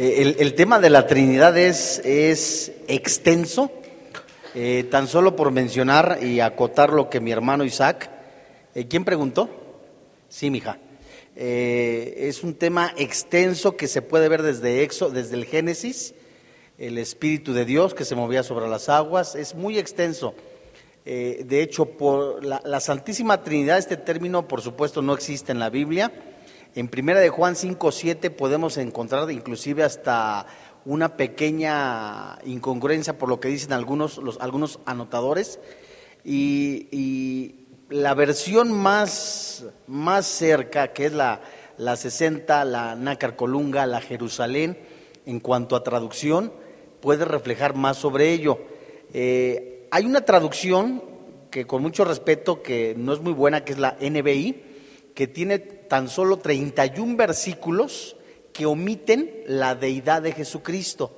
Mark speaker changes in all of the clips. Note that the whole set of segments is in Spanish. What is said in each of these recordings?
Speaker 1: Eh, el, tema de la Trinidad es, extenso, eh, tan solo por mencionar y acotar lo que mi hermano Isaac, eh, ¿quién preguntó? Sí, mija. Es un tema extenso que se puede ver desde, Exo, desde el Génesis, el Espíritu de Dios que se movía sobre las aguas, es muy extenso. De hecho, por la Santísima Trinidad, este término por supuesto no existe en la Biblia. En primera de Juan 5, 7 podemos encontrar inclusive hasta una pequeña incongruencia por lo que dicen algunos, los, algunos anotadores. Y, la versión más, más cerca, que es la, la 60, la Nácar Colunga, la Jerusalén, en cuanto a traducción, puede reflejar más sobre ello. Eh, hay una traducción que con mucho respeto, que no es muy buena, que es la NBI, que tiene tan solo 31 versículos que omiten la deidad de Jesucristo.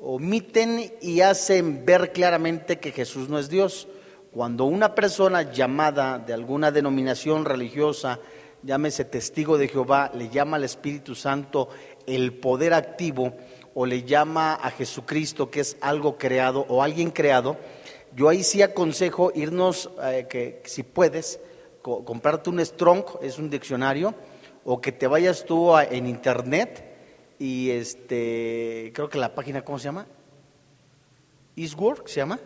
Speaker 1: Omiten y hacen ver claramente que Jesús no es Dios. Cuando una persona llamada de alguna denominación religiosa, llámese testigo de Jehová, le llama al Espíritu Santo el poder activo o le llama a Jesucristo que es algo creado o alguien creado, yo ahí sí aconsejo irnos, eh, que si puedes, co comprarte un Strong, es un diccionario, o que te vayas tú a, en internet y este, creo que la página, ¿cómo se llama? Eastwork se llama.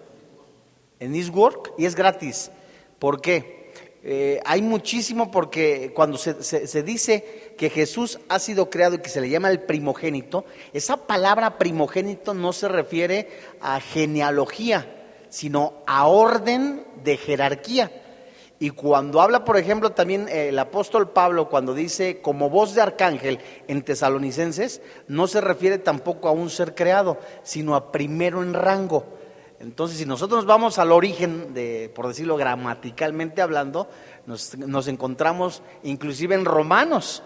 Speaker 1: En Eastwork y es gratis. ¿Por qué? Eh, hay muchísimo porque cuando se, se, dice que Jesús ha sido creado y que se le llama el primogénito, esa palabra primogénito no se refiere a genealogía, sino a orden de jerarquía. Y cuando habla, por ejemplo, también eh, el apóstol Pablo, cuando dice como voz de arcángel en tesalonicenses, no se refiere tampoco a un ser creado, sino a primero en rango. Entonces, si nosotros nos vamos al origen, de, por decirlo gramaticalmente hablando, nos, encontramos inclusive en Romanos.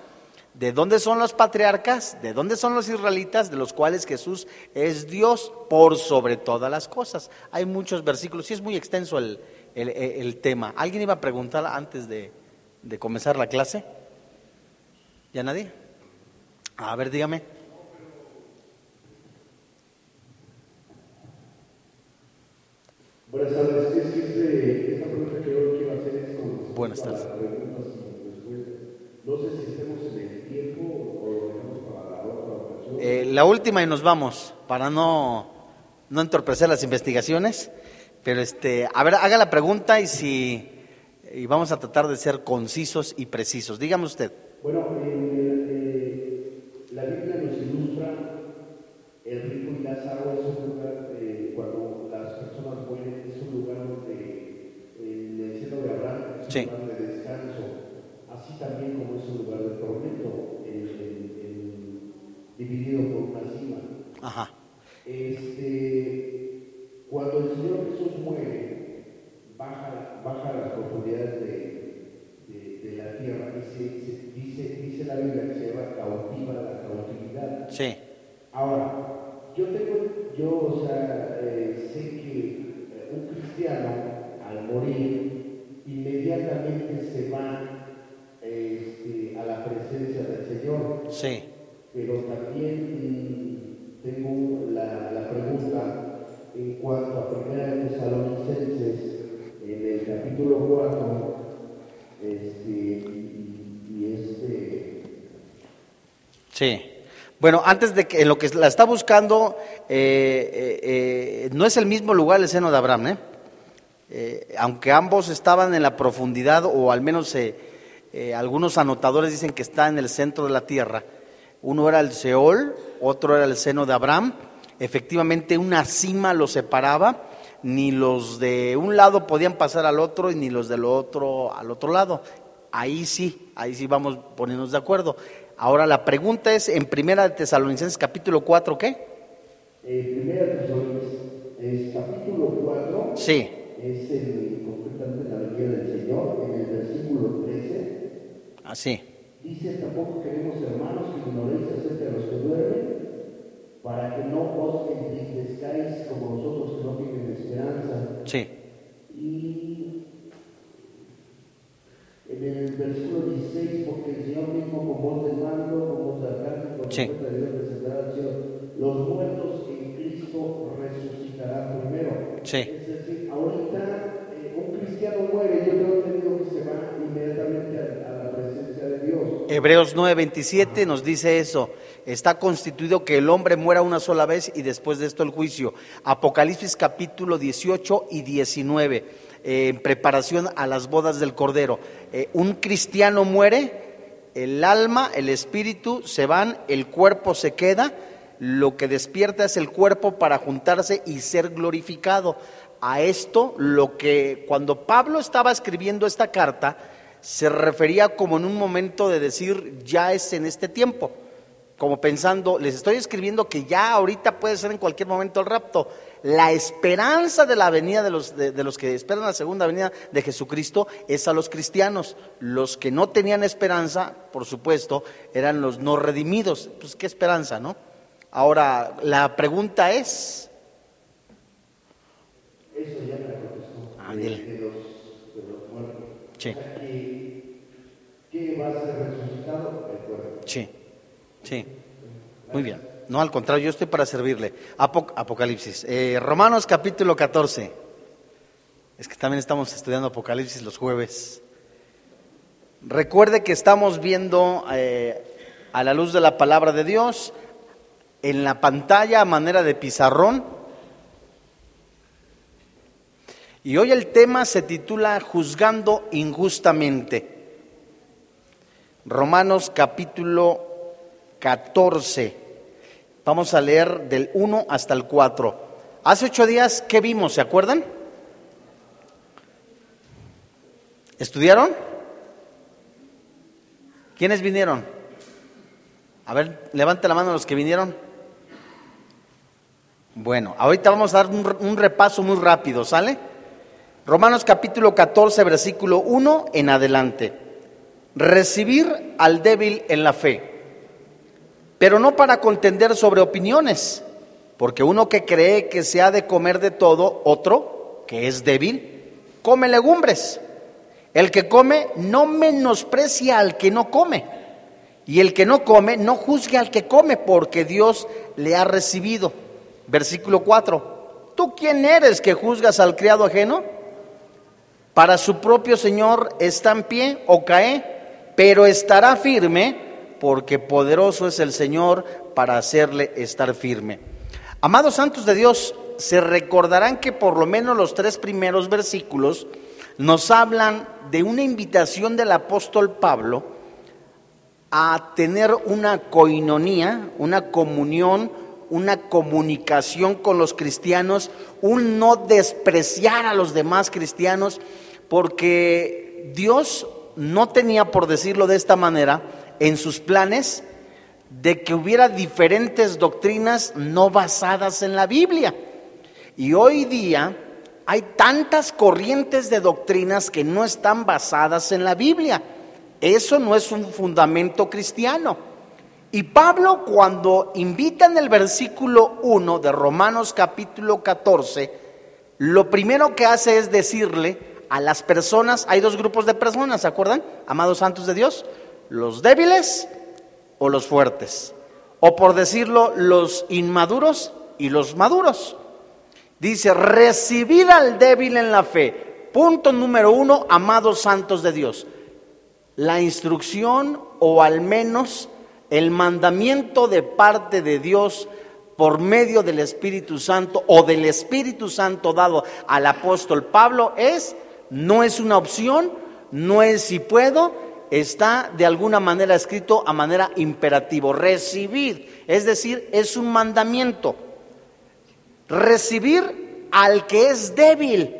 Speaker 1: ¿De dónde son los patriarcas? ¿De dónde son los israelitas? De los cuales Jesús es Dios por sobre todas las cosas. Hay muchos versículos y es muy extenso el, el, el tema. ¿Alguien iba a preguntar antes de, de, comenzar la clase? ¿Ya nadie? A ver, dígame.
Speaker 2: Buenas tardes. Es que este, esta pregunta que yo quiero hacer es con
Speaker 1: Buenas tardes.
Speaker 2: para preguntas y respuestas. No sé si estemos en el tiempo o lo dejamos para la otra ocasión.
Speaker 1: Eh, la última y nos vamos, para no, no entorpecer las investigaciones. Pero este, a ver, haga la pregunta y si y vamos a tratar de ser concisos y precisos. Dígame usted.
Speaker 2: Bueno, eh, eh, la Biblia nos ilustra el rico y Lázaro es un lugar, eh, cuando las personas mueren, es un lugar donde en el cielo de Abraham es un
Speaker 1: Sí.
Speaker 2: lugar de descanso, así también como es un lugar de tormento, en- en- en- dividido por una cima.
Speaker 1: Ajá.
Speaker 2: Este, Muere, baja, baja las profundidades de, de- de la tierra y se, se- dice, dice la Biblia que se llama cautiva la cautividad.
Speaker 1: Sí.
Speaker 2: Ahora, yo tengo, yo, o sea, eh, sé que eh, un cristiano al morir inmediatamente se va este, a la presencia del Señor
Speaker 1: Sí.
Speaker 2: pero también tengo la, la pregunta en cuanto a Primera de Tesalonicenses, en el capítulo 4, este, y, este,
Speaker 1: Sí. Bueno, antes de que en lo que la está buscando, eh, eh, eh, no es el mismo lugar el seno de Abraham, aunque ambos estaban en la profundidad, o al menos algunos anotadores dicen que está en el centro de la tierra. Uno era el Seol, otro era el seno de Abraham. Efectivamente, una cima los separaba, ni los de un lado podían pasar al otro, y ni los del otro al otro lado. Ahí sí, ahí sí vamos ponernos de acuerdo. Ahora la pregunta es, en Primera de Tesalonicenses capítulo 4, ¿qué?
Speaker 2: eh, Primera de Tesalonicenses, es capítulo 4,
Speaker 1: Sí,
Speaker 2: es el, concretamente la venida del Señor, en el versículo 13,
Speaker 1: así.
Speaker 2: dice, tampoco queremos hermanos que ignoréis acerca de los que duermen, para que no os entristezcáis como nosotros que no tienen esperanza.
Speaker 1: Sí,
Speaker 2: Y en el versículo 16, porque el Señor mismo con voz de mando, con voz de arcángel, con
Speaker 1: Sí.
Speaker 2: de Dios descenderá del oración, los muertos en Cristo resucitarán primero.
Speaker 1: Sí.
Speaker 2: Es decir, ahorita eh, un cristiano muere, yo tengo entendido que se va inmediatamente a, a la presencia de Dios.
Speaker 1: Hebreos 9:27 nos dice eso. Está constituido que el hombre muera una sola vez y después de esto el juicio. Apocalipsis capítulo 18 y 19, eh, en preparación a las bodas del Cordero. Eh, un cristiano muere, el alma, el espíritu se van, el cuerpo se queda, lo que despierta es el cuerpo para juntarse y ser glorificado. A esto lo que cuando Pablo estaba escribiendo esta carta, se refería como en un momento de decir, ya es en este tiempo, como pensando, les estoy escribiendo que ya ahorita puede ser en cualquier momento el rapto. La esperanza de la venida de los, de, de los que esperan la segunda venida de Jesucristo es a los cristianos. Los que no tenían esperanza, por supuesto, eran los no redimidos. Pues qué esperanza, ¿no? Ahora, la pregunta es,
Speaker 2: Eso ya me.
Speaker 1: Ah, dile. Sí.
Speaker 2: O sea, que, ¿Qué va a ser resucitado? El cuerpo.
Speaker 1: sí, sí, muy bien. No, al contrario, yo estoy para servirle. Apoc- Apocalipsis, Eh, Romanos capítulo 14. Es que también estamos estudiando Apocalipsis los jueves. Recuerde que estamos viendo eh, a la luz de la palabra de Dios en la pantalla a manera de pizarrón. Y hoy el tema se titula Juzgando injustamente. Romanos capítulo 14. Vamos a leer del 1 hasta el 4. Hace ocho días, ¿qué vimos? ¿Se acuerdan? ¿Estudiaron? ¿Quiénes vinieron? A ver, levante la mano los que vinieron. Bueno, ahorita vamos a dar un, un repaso muy rápido, ¿sale? Romanos capítulo 14, versículo 1 en adelante. Recibir al débil en la fe pero no para contender sobre opiniones, porque uno que cree que se ha de comer de todo, otro, que es débil, come legumbres. El que come no menosprecia al que no come, y el que no come no juzgue al que come, porque Dios le ha recibido. Versículo 4. ¿Tú quién eres que juzgas al criado ajeno? Para su propio Señor está en pie o cae, pero estará firme porque poderoso es el Señor para hacerle estar firme. Amados santos de Dios, se recordarán que por lo menos los tres primeros versículos nos hablan de una invitación del apóstol Pablo a tener una coinonía, una comunión, una comunicación con los cristianos, un no despreciar a los demás cristianos, porque Dios no tenía, por decirlo de esta manera, en sus planes de que hubiera diferentes doctrinas no basadas en la Biblia. Y hoy día hay tantas corrientes de doctrinas que no están basadas en la Biblia. Eso no es un fundamento cristiano. Y Pablo cuando invita en el versículo 1 de Romanos capítulo 14, lo primero que hace es decirle a las personas, hay dos grupos de personas, ¿se acuerdan? Amados santos de Dios, los débiles o los fuertes. O por decirlo, los inmaduros y los maduros. Dice, recibir al débil en la fe. Punto número uno, amados santos de Dios. La instrucción o al menos el mandamiento de parte de Dios por medio del Espíritu Santo o del Espíritu Santo dado al apóstol Pablo es, no es una opción, no es si puedo, está de alguna manera escrito a manera imperativo, recibir, es decir, es un mandamiento. Recibir al que es débil.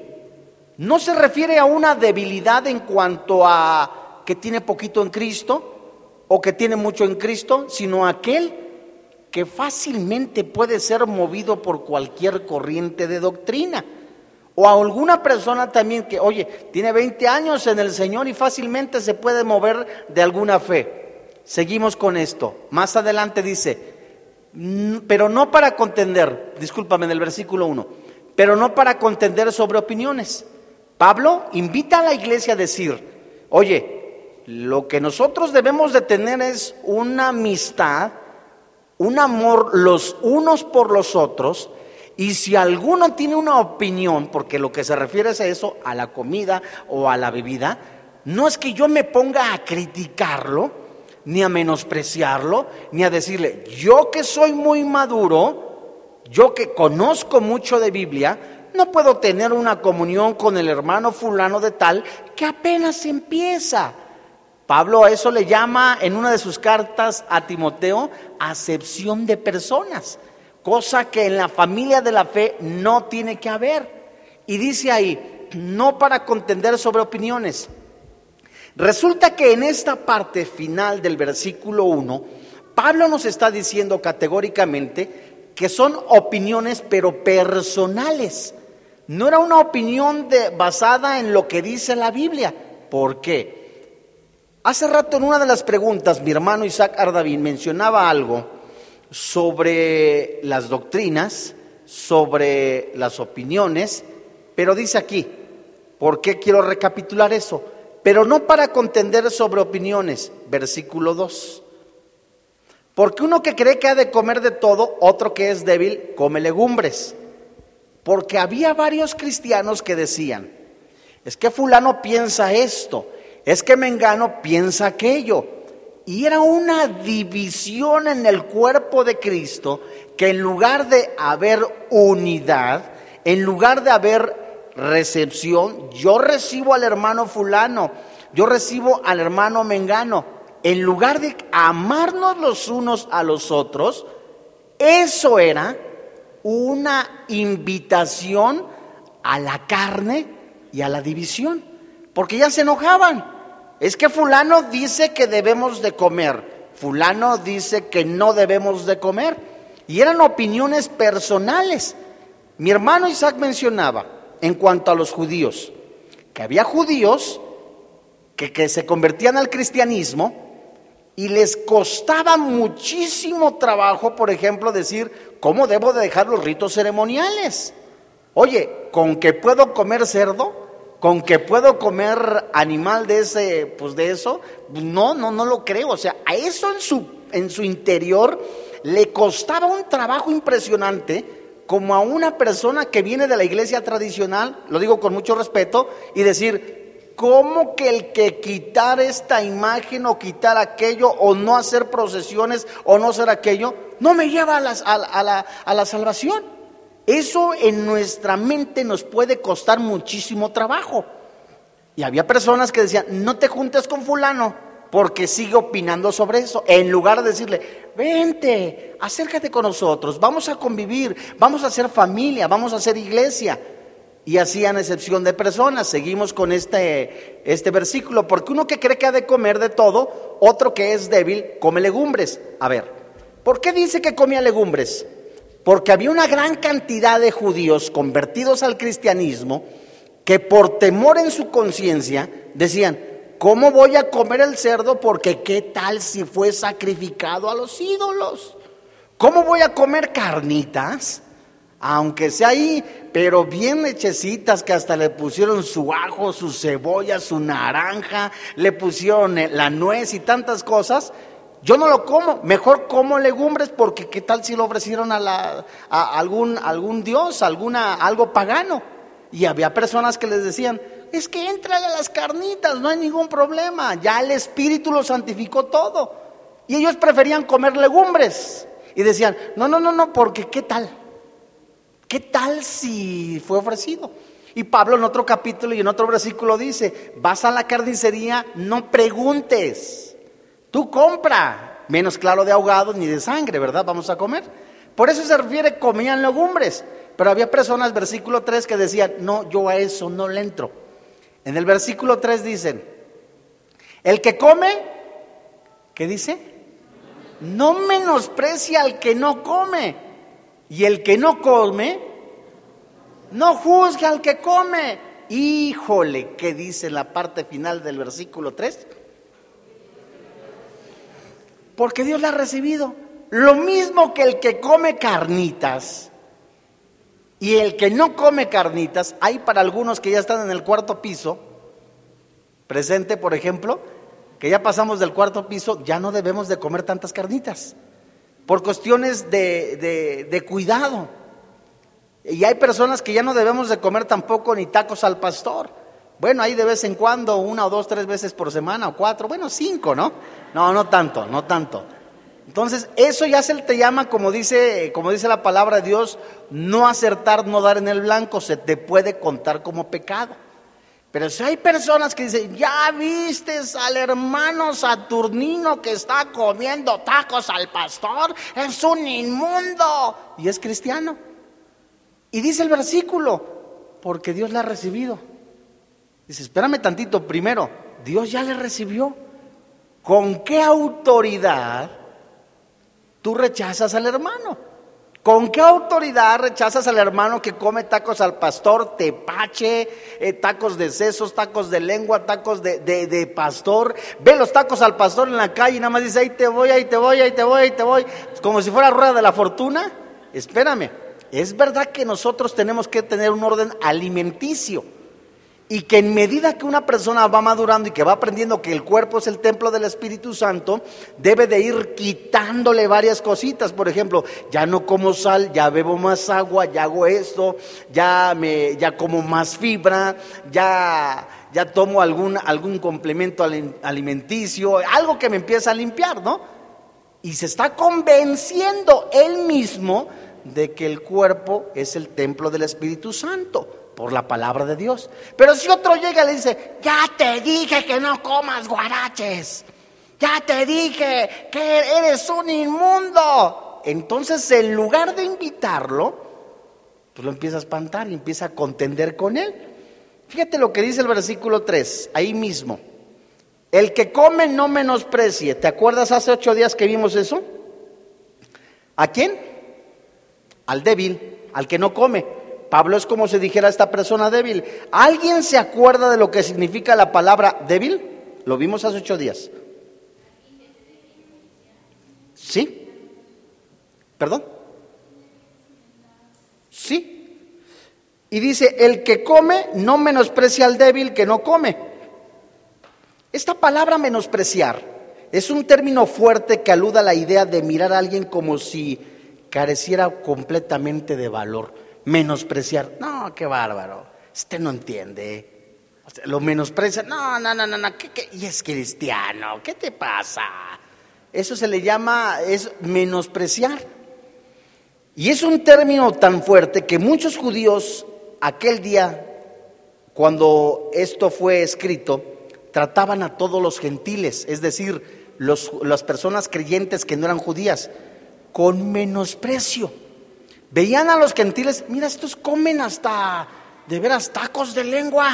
Speaker 1: No se refiere a una debilidad en cuanto a que tiene poquito en Cristo o que tiene mucho en Cristo, sino aquel que fácilmente puede ser movido por cualquier corriente de doctrina. O a alguna persona también que, oye, tiene 20 años en el Señor y fácilmente se puede mover de alguna fe. Seguimos con esto. Más adelante dice, "Mm, pero no para contender, discúlpame en el versículo 1, pero no para contender sobre opiniones. Pablo invita a la iglesia a decir, oye, lo que nosotros debemos de tener es una amistad un amor los unos por los otros, y si alguno tiene una opinión, porque lo que se refiere es a eso, a la comida o a la bebida, no es que yo me ponga a criticarlo, ni a menospreciarlo, ni a decirle, yo que soy muy maduro, yo que conozco mucho de Biblia, no puedo tener una comunión con el hermano fulano de tal que apenas empieza. Pablo a eso le llama en una de sus cartas a Timoteo acepción de personas cosa que en la familia de la fe no tiene que haber. Y dice ahí, no para contender sobre opiniones. Resulta que en esta parte final del versículo 1, Pablo nos está diciendo categóricamente que son opiniones pero personales. No era una opinión basada en lo que dice la Biblia. ¿Por qué? Hace rato en una de las preguntas mi hermano Isaac Ardavín mencionaba algo sobre las doctrinas, sobre las opiniones, pero dice aquí, ¿por qué quiero recapitular eso? Pero no para contender sobre opiniones, versículo 2. Porque uno que cree que ha de comer de todo, otro que es débil, come legumbres. Porque había varios cristianos que decían, es que fulano piensa esto, es que Mengano piensa aquello. Y era una división en el cuerpo de Cristo que en lugar de haber unidad, en lugar de haber recepción, yo recibo al hermano fulano, yo recibo al hermano mengano, en lugar de amarnos los unos a los otros, eso era una invitación a la carne y a la división, porque ya se enojaban. Es que fulano dice que debemos de comer, fulano dice que no debemos de comer. Y eran opiniones personales. Mi hermano Isaac mencionaba, en cuanto a los judíos, que había judíos que, se convertían al cristianismo y les costaba muchísimo trabajo, por ejemplo, decir, ¿cómo debo de dejar los ritos ceremoniales? Oye, ¿con que puedo comer cerdo? Con que puedo comer animal de ese, pues de eso, no, no, no lo creo. O sea, a eso en su, en su interior le costaba un trabajo impresionante, como a una persona que viene de la iglesia tradicional, lo digo con mucho respeto, y decir, ¿cómo que el que quitar esta imagen o quitar aquello o no hacer procesiones o no hacer aquello, no me lleva a la, a la, a la salvación? Eso en nuestra mente nos puede costar muchísimo trabajo. Y había personas que decían, no te juntes con fulano porque sigue opinando sobre eso. En lugar de decirle, vente, acércate con nosotros, vamos a convivir, vamos a hacer familia, vamos a hacer iglesia. Y hacían excepción de personas. Seguimos con este, este versículo, porque uno que cree que ha de comer de todo, otro que es débil, come legumbres. A ver, ¿por qué dice que comía legumbres? Porque había una gran cantidad de judíos convertidos al cristianismo que por temor en su conciencia decían, ¿cómo voy a comer el cerdo? Porque qué tal si fue sacrificado a los ídolos. ¿Cómo voy a comer carnitas? Aunque sea ahí, pero bien hechecitas que hasta le pusieron su ajo, su cebolla, su naranja, le pusieron la nuez y tantas cosas. Yo no lo como, mejor como legumbres porque qué tal si lo ofrecieron a, la, algún, algún dios, alguna, algo pagano. Y había personas que les decían, es que entrale a las carnitas, no hay ningún problema, ya el Espíritu lo santificó todo. Y ellos preferían comer legumbres. Y decían, no, no, no, no, porque qué tal, qué tal si fue ofrecido. Y Pablo en otro capítulo y en otro versículo dice, vas a la carnicería, no preguntes. Tú compra, menos claro de ahogado ni de sangre, ¿verdad? Vamos a comer. Por eso se refiere, comían legumbres. Pero había personas, versículo 3, que decían, no, yo a eso no le entro. En el versículo 3 dicen, el que come, ¿qué dice? No menosprecia al que no come. Y el que no come, no juzga al que come. Híjole, ¿qué dice la parte final del versículo 3? Porque Dios la ha recibido. Lo mismo que el que come carnitas y el que no come carnitas, hay para algunos que ya están en el cuarto piso, presente por ejemplo, que ya pasamos del cuarto piso, ya no debemos de comer tantas carnitas. por cuestiones de, de, cuidado. Y hay personas que ya no debemos de comer tampoco ni tacos al pastor. Bueno, ahí de vez en cuando, una o dos, tres veces por semana, o cuatro, bueno, cinco, ¿no? No, no tanto, no tanto. Entonces, eso ya se te llama, como dice, como dice la palabra de Dios, no acertar, no dar en el blanco, se te puede contar como pecado. Pero si hay personas que dicen, ya viste al hermano Saturnino que está comiendo tacos al pastor, es un inmundo. Y es cristiano. Y dice el versículo, porque Dios la ha recibido. Dice, espérame tantito, primero, Dios ya le recibió. ¿Con qué autoridad tú rechazas al hermano? ¿Con qué autoridad rechazas al hermano que come tacos al pastor, tepache, eh, tacos de sesos, tacos de lengua, tacos de, de, de, pastor? Ve los tacos al pastor en la calle y nada más dice, ahí te voy, ahí te voy, ahí te voy, ahí te voy, como si fuera rueda de la fortuna. Espérame, es verdad que nosotros tenemos que tener un orden alimenticio y que en medida que una persona va madurando y que va aprendiendo que el cuerpo es el templo del Espíritu Santo, debe de ir quitándole varias cositas. Por ejemplo, ya no como sal, ya bebo más agua, ya hago esto, ya me, ya como más fibra, ya, ya tomo algún, algún complemento alimenticio, algo que me empieza a limpiar, ¿no? Y se está convenciendo él mismo de que el cuerpo es el templo del Espíritu Santo por la palabra de Dios. Pero si otro llega y le dice, ya te dije que no comas guaraches, ya te dije que eres un inmundo. Entonces, en lugar de invitarlo, pues lo empieza a espantar y empieza a contender con él. Fíjate lo que dice el versículo 3, ahí mismo. El que come no menosprecie. ¿Te acuerdas hace ocho días que vimos eso? ¿A quién? Al débil, al que no come. Pablo es como si dijera a esta persona débil. ¿Alguien se acuerda de lo que significa la palabra débil? Lo vimos hace ocho días. ¿Sí? ¿Perdón? Sí. Y dice, el que come no menosprecia al débil que no come. Esta palabra menospreciar es un término fuerte que aluda a la idea de mirar a alguien como si careciera completamente de valor. Menospreciar, no, qué bárbaro, este no entiende. Lo menosprecia, no, no, no, no, no, y es cristiano, ¿qué te pasa? Eso se le llama, es menospreciar. Y es un término tan fuerte que muchos judíos aquel día, cuando esto fue escrito, trataban a todos los gentiles, es decir, los, las personas creyentes que no eran judías, con menosprecio. Veían a los gentiles, mira, estos comen hasta de veras tacos de lengua.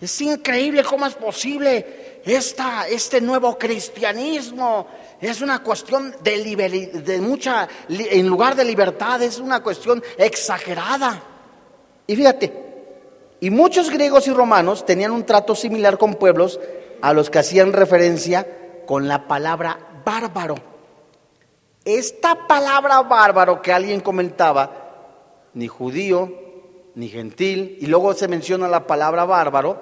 Speaker 1: Es increíble cómo es posible esta, este nuevo cristianismo. Es una cuestión de, de mucha, en lugar de libertad, es una cuestión exagerada. Y fíjate, y muchos griegos y romanos tenían un trato similar con pueblos a los que hacían referencia con la palabra bárbaro. Esta palabra bárbaro que alguien comentaba, ni judío, ni gentil, y luego se menciona la palabra bárbaro,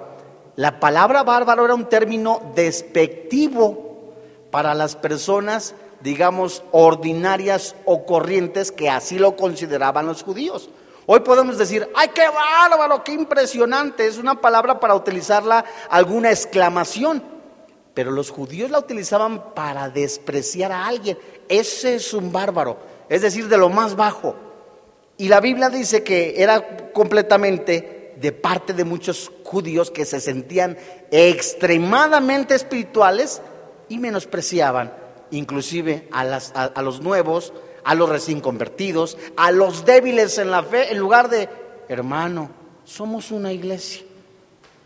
Speaker 1: la palabra bárbaro era un término despectivo para las personas, digamos, ordinarias o corrientes que así lo consideraban los judíos. Hoy podemos decir, ¡ay, qué bárbaro, qué impresionante! Es una palabra para utilizarla alguna exclamación. Pero los judíos la utilizaban para despreciar a alguien. Ese es un bárbaro, es decir, de lo más bajo. Y la Biblia dice que era completamente de parte de muchos judíos que se sentían extremadamente espirituales y menospreciaban inclusive a, las, a, los nuevos, a los recién convertidos, a los débiles en la fe, en lugar de, hermano, somos una iglesia.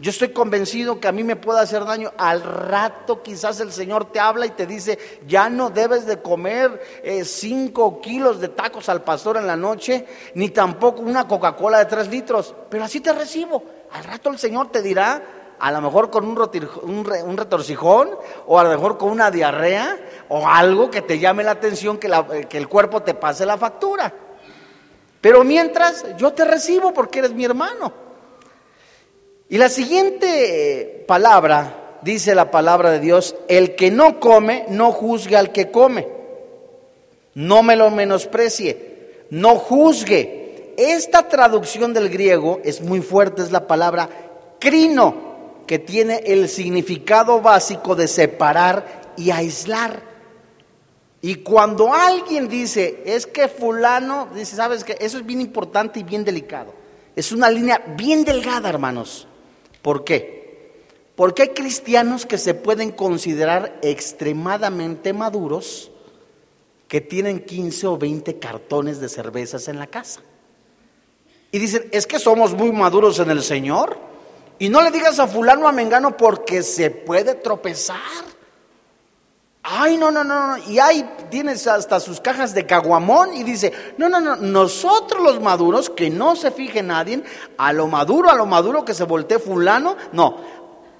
Speaker 1: Yo estoy convencido que a mí me puede hacer daño. Al rato quizás el Señor te habla y te dice, ya no debes de comer eh, cinco kilos de tacos al pastor en la noche, ni tampoco una Coca-Cola de tres litros. Pero así te recibo. Al rato el Señor te dirá, a lo mejor con un, un, un, retorcijón o a lo mejor con una diarrea o algo que te llame la atención, que, la, que el cuerpo te pase la factura. Pero mientras yo te recibo porque eres mi hermano. Y la siguiente palabra, dice la palabra de Dios, el que no come, no juzgue al que come. no me lo menosprecie, no juzgue. Esta traducción del griego es muy fuerte, es la palabra crino, que tiene el significado básico de separar y aislar. Y cuando alguien dice, es que fulano, dice, sabes que eso es bien importante y bien delicado. Es una línea bien delgada, hermanos. ¿Por qué? Porque hay cristianos que se pueden considerar extremadamente maduros, que tienen 15 o 20 cartones de cervezas en la casa. Y dicen, es que somos muy maduros en el Señor. Y no le digas a fulano a Mengano porque se puede tropezar. Ay, no, no, no, y ahí tienes hasta sus cajas de caguamón y dice, no, no, no, nosotros los maduros, que no se fije nadie, a lo maduro, a lo maduro que se voltee fulano, no.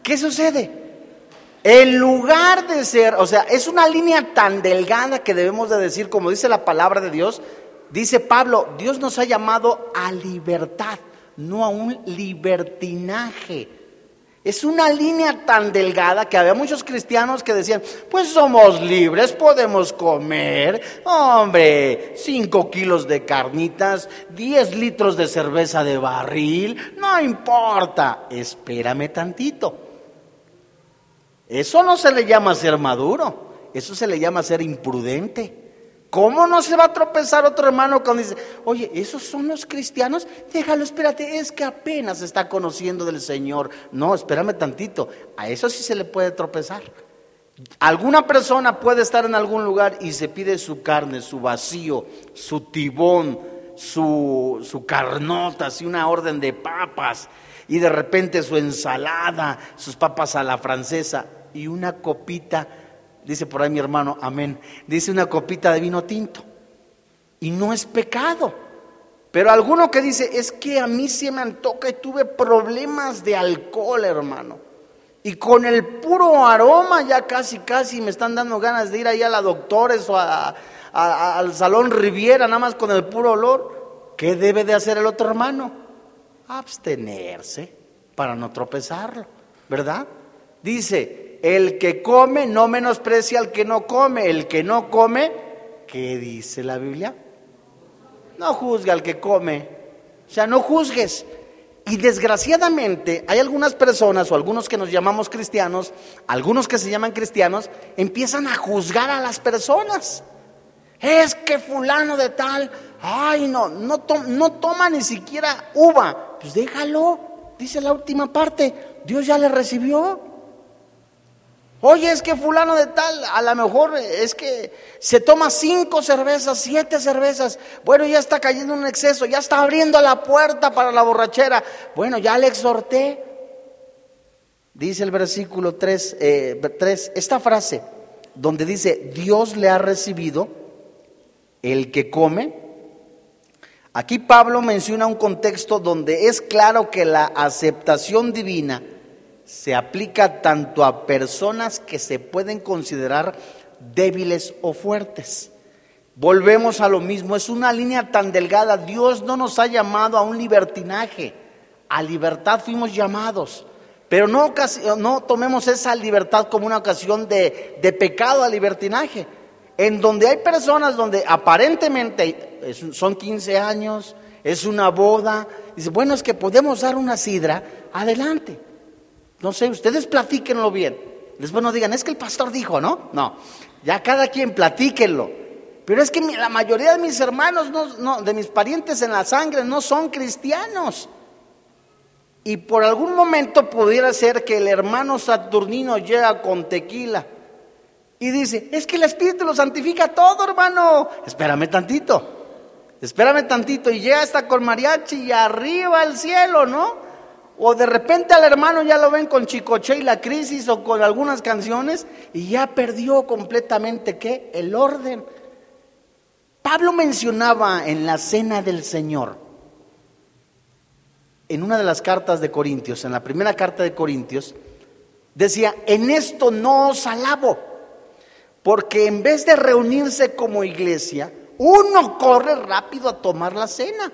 Speaker 1: ¿Qué sucede? En lugar de ser, o sea, es una línea tan delgada que debemos de decir, como dice la palabra de Dios, dice Pablo, Dios nos ha llamado a libertad, no a un libertinaje. Es una línea tan delgada que había muchos cristianos que decían, pues somos libres, podemos comer, hombre, cinco kilos de carnitas, diez litros de cerveza de barril, no importa, espérame tantito. Eso no se le llama ser maduro, eso se le llama ser imprudente. ¿Cómo no se va a tropezar otro hermano cuando dice, oye, esos son los cristianos? Déjalo, espérate, es que apenas está conociendo del Señor. No, espérame tantito, a eso sí se le puede tropezar. Alguna persona puede estar en algún lugar y se pide su carne, su vacío, su tibón, su, su carnota, así una orden de papas, y de repente su ensalada, sus papas a la francesa y una copita, dice por ahí mi hermano, amén, dice una copita de vino tinto. Y no es pecado. Pero alguno que dice, es que a mí se me antoca y tuve problemas de alcohol, hermano. Y con el puro aroma ya casi, casi me están dando ganas de ir ahí a la doctores o al salón Riviera, nada más con el puro olor. ¿Qué debe de hacer el otro hermano? Abstenerse para no tropezarlo, ¿verdad? Dice, el que come no menosprecia al que no come. El que no come, ¿qué dice la Biblia? No juzga al que come. O sea, no juzgues. Y desgraciadamente hay algunas personas o algunos que nos llamamos cristianos, algunos que se llaman cristianos, empiezan a juzgar a las personas. Es que fulano de tal, ay no, no, no toma ni siquiera uva. Pues déjalo, dice la última parte, Dios ya le recibió. Oye, es que fulano de tal, a lo mejor es que se toma cinco cervezas, siete cervezas. Bueno, ya está cayendo un exceso, ya está abriendo la puerta para la borrachera. Bueno, ya le exhorté. Dice el versículo 3, eh, esta frase, donde dice, Dios le ha recibido el que come. Aquí Pablo menciona un contexto donde es claro que la aceptación divina se aplica tanto a personas que se pueden considerar débiles o fuertes. Volvemos a lo mismo, es una línea tan delgada. Dios no nos ha llamado a un libertinaje, a libertad fuimos llamados. Pero no, tomemos esa libertad como una ocasión de, de pecado a libertinaje. En donde hay personas donde aparentemente son 15 años, es una boda, dice, bueno, es que podemos dar una sidra, adelante. No sé, ustedes platíquenlo bien. Después no digan, es que el pastor dijo, ¿no? No, ya cada quien platíquenlo. Pero es que la mayoría de mis hermanos, no, de mis parientes en la sangre, no son cristianos. Y por algún momento pudiera ser que el hermano Saturnino llega con tequila y dice, es que el Espíritu lo santifica todo, hermano. Espérame tantito, espérame tantito. Y llega hasta con mariachi y arriba al cielo, ¿no? O de repente al hermano ya lo ven con Chicoche y la crisis o con algunas canciones y ya perdió completamente qué? El orden. Pablo mencionaba en la cena del Señor, en una de las cartas de Corintios, en la primera carta de Corintios, decía, en esto no os alabo, porque en vez de reunirse como iglesia, uno corre rápido a tomar la cena.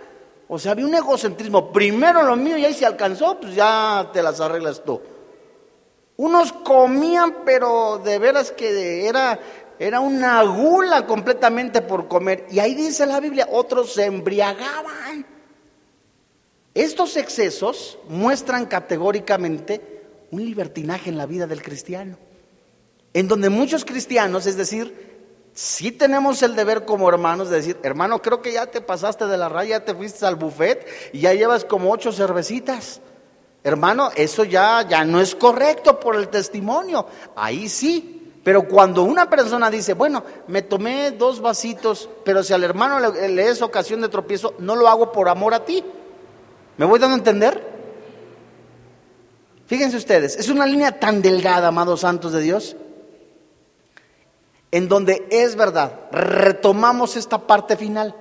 Speaker 1: O sea, había un egocentrismo. Primero lo mío y ahí se alcanzó, pues ya te las arreglas tú. Unos comían, pero de veras que era Era una gula completamente por comer. Y ahí dice la Biblia, otros se embriagaban. Estos excesos muestran categóricamente un libertinaje en la vida del cristiano. En donde muchos cristianos, es decir, sí tenemos el deber como hermanos de decir, hermano, creo que ya te pasaste de la raya, ya te fuiste al buffet y ya llevas como ocho cervecitas. Hermano, eso ya, ya no es correcto por el testimonio. Ahí sí. Pero cuando una persona dice, bueno, me tomé dos vasitos, pero si al hermano le, le es ocasión de tropiezo, no lo hago por amor a ti. ¿Me voy dando a entender? Fíjense ustedes, es una línea tan delgada, amados santos de Dios, en donde es verdad, retomamos esta parte final.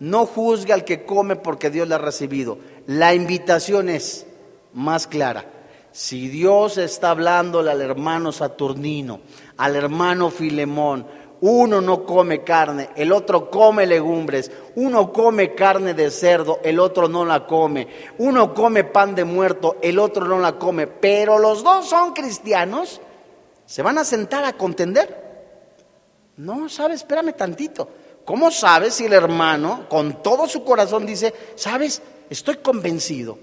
Speaker 1: No juzgue al que come porque Dios le ha recibido. La invitación es más clara. Si Dios está hablándole al hermano Saturnino, al hermano Filemón, uno no come carne, el otro come legumbres, uno come carne de cerdo, el otro no la come, uno come pan de muerto, el otro no la come, pero los dos son cristianos, ¿se van a sentar a contender? No, sabes, espérame tantito. ¿Cómo sabes si el hermano con todo su corazón dice, sabes, estoy convencido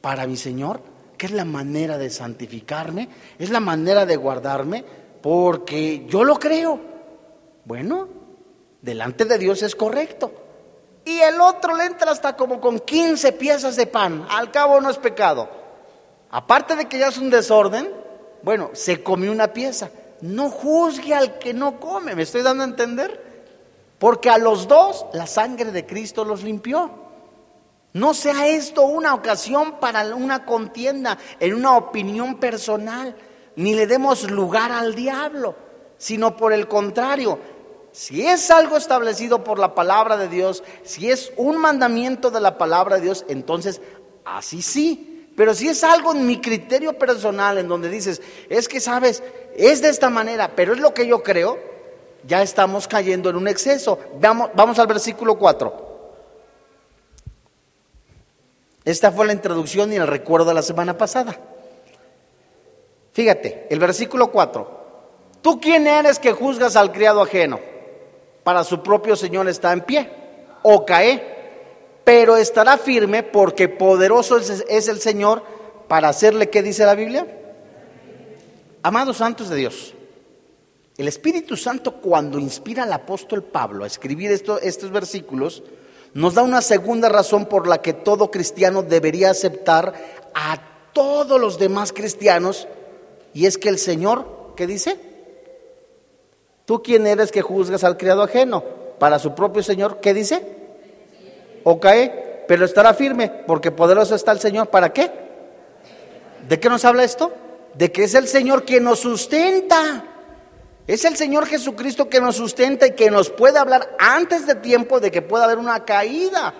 Speaker 1: para mi Señor que es la manera de santificarme, es la manera de guardarme, porque yo lo creo? Bueno, delante de Dios es correcto. Y el otro le entra hasta como con 15 piezas de pan, al cabo no es pecado. Aparte de que ya es un desorden, bueno, se comió una pieza. No juzgue al que no come, ¿me estoy dando a entender? Porque a los dos la sangre de Cristo los limpió. No sea esto una ocasión para una contienda en una opinión personal, ni le demos lugar al diablo, sino por el contrario, si es algo establecido por la palabra de Dios, si es un mandamiento de la palabra de Dios, entonces así sí. Pero si es algo en mi criterio personal, en donde dices, es que sabes, es de esta manera, pero es lo que yo creo, ya estamos cayendo en un exceso. Vamos, vamos al versículo 4. Esta fue la introducción y el recuerdo de la semana pasada. Fíjate, el versículo 4. ¿Tú quién eres que juzgas al criado ajeno? Para su propio Señor está en pie o cae pero estará firme porque poderoso es el Señor para hacerle, ¿qué dice la Biblia? Amados santos de Dios, el Espíritu Santo cuando inspira al apóstol Pablo a escribir estos versículos, nos da una segunda razón por la que todo cristiano debería aceptar a todos los demás cristianos, y es que el Señor, ¿qué dice? ¿Tú quién eres que juzgas al criado ajeno? Para su propio Señor, ¿qué dice? o cae, pero estará firme, porque poderoso está el Señor. ¿Para qué? ¿De qué nos habla esto? De que es el Señor quien nos sustenta. Es el Señor Jesucristo que nos sustenta y que nos puede hablar antes de tiempo de que pueda haber una caída,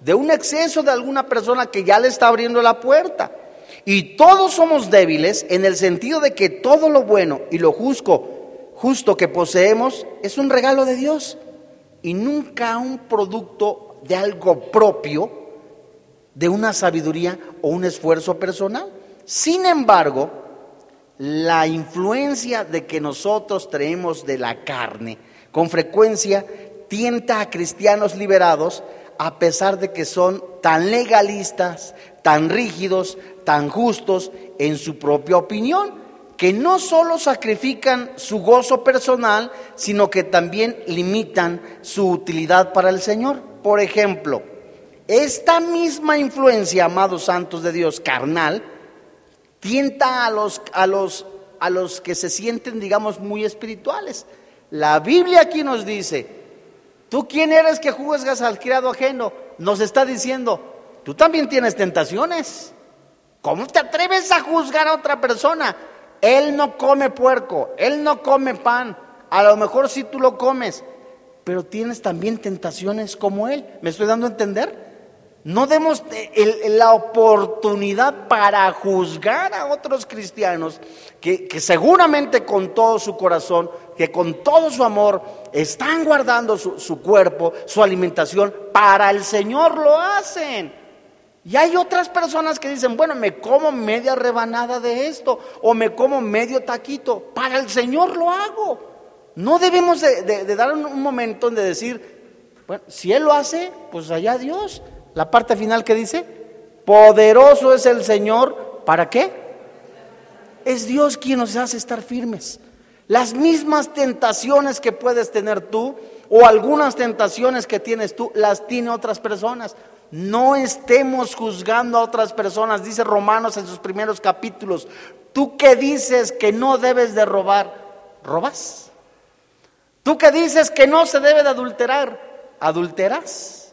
Speaker 1: de un exceso de alguna persona que ya le está abriendo la puerta. Y todos somos débiles en el sentido de que todo lo bueno y lo justo, justo que poseemos es un regalo de Dios y nunca un producto de algo propio, de una sabiduría o un esfuerzo personal. Sin embargo, la influencia de que nosotros traemos de la carne con frecuencia tienta a cristianos liberados a pesar de que son tan legalistas, tan rígidos, tan justos en su propia opinión, que no solo sacrifican su gozo personal, sino que también limitan su utilidad para el Señor. Por ejemplo, esta misma influencia, amados santos de Dios, carnal, tienta a los, a los, a los que se sienten, digamos, muy espirituales. La Biblia aquí nos dice, ¿tú quién eres que juzgas al criado ajeno? Nos está diciendo, tú también tienes tentaciones. ¿Cómo te atreves a juzgar a otra persona? Él no come puerco, él no come pan. A lo mejor si tú lo comes, pero tienes también tentaciones como Él. ¿Me estoy dando a entender? No demos la oportunidad para juzgar a otros cristianos que, seguramente con todo su corazón, que con todo su amor están guardando su, su cuerpo, su alimentación, para el Señor lo hacen. Y hay otras personas que dicen, bueno, me como media rebanada de esto o me como medio taquito, para el Señor lo hago. No debemos de, dar un, momento de decir, bueno, si Él lo hace, pues allá Dios. La parte final que dice, poderoso es el Señor, ¿para qué? Es Dios quien nos hace estar firmes. Las mismas tentaciones que puedes tener tú o algunas tentaciones que tienes tú, las tiene otras personas. No estemos juzgando a otras personas, dice Romanos en sus primeros capítulos. Tú que dices que no debes de robar, ¿robas? Tú que dices que no se debe de adulterar, ¿adulteras?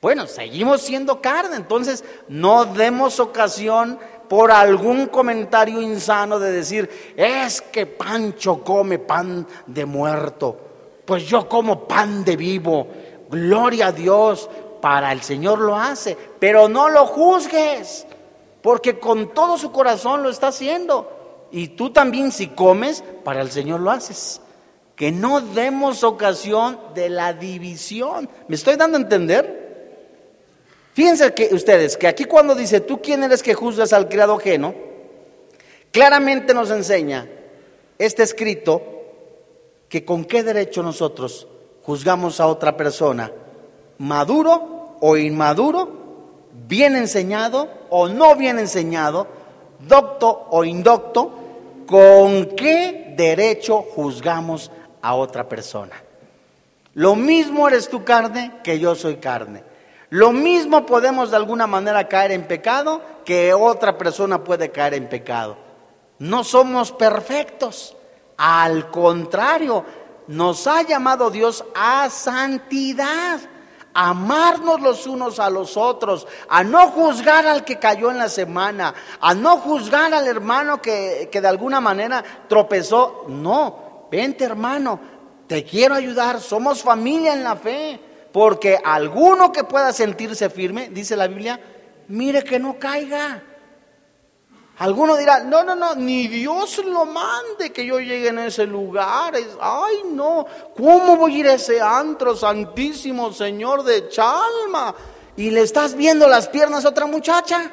Speaker 1: Bueno, seguimos siendo carne, entonces no demos ocasión por algún comentario insano de decir, es que Pancho come pan de muerto, pues yo como pan de vivo, gloria a Dios, para el Señor lo hace, pero no lo juzgues, porque con todo su corazón lo está haciendo. Y tú también si comes, para el Señor lo haces. Que no demos ocasión de la división. ¿Me estoy dando a entender? Fíjense que ustedes, que aquí cuando dice, tú quién eres que juzgas al criado ajeno, claramente nos enseña este escrito que con qué derecho nosotros juzgamos a otra persona, maduro o inmaduro, bien enseñado o no bien enseñado, docto o indocto, con qué derecho juzgamos a otra persona. Lo mismo eres tú carne que yo soy carne. Lo mismo podemos de alguna manera caer en pecado que otra persona puede caer en pecado. No somos perfectos. Al contrario, nos ha llamado Dios a santidad, a amarnos los unos a los otros, a no juzgar al que cayó en la semana, a no juzgar al hermano que, que de alguna manera tropezó. No, vente hermano, te quiero ayudar, somos familia en la fe. Porque alguno que pueda sentirse firme, dice la Biblia, mire que no caiga. Alguno dirá, no, no, no, ni Dios lo mande que yo llegue en ese lugar. Ay, no, ¿cómo voy a ir a ese antro santísimo Señor de Chalma? Y le estás viendo las piernas a otra muchacha.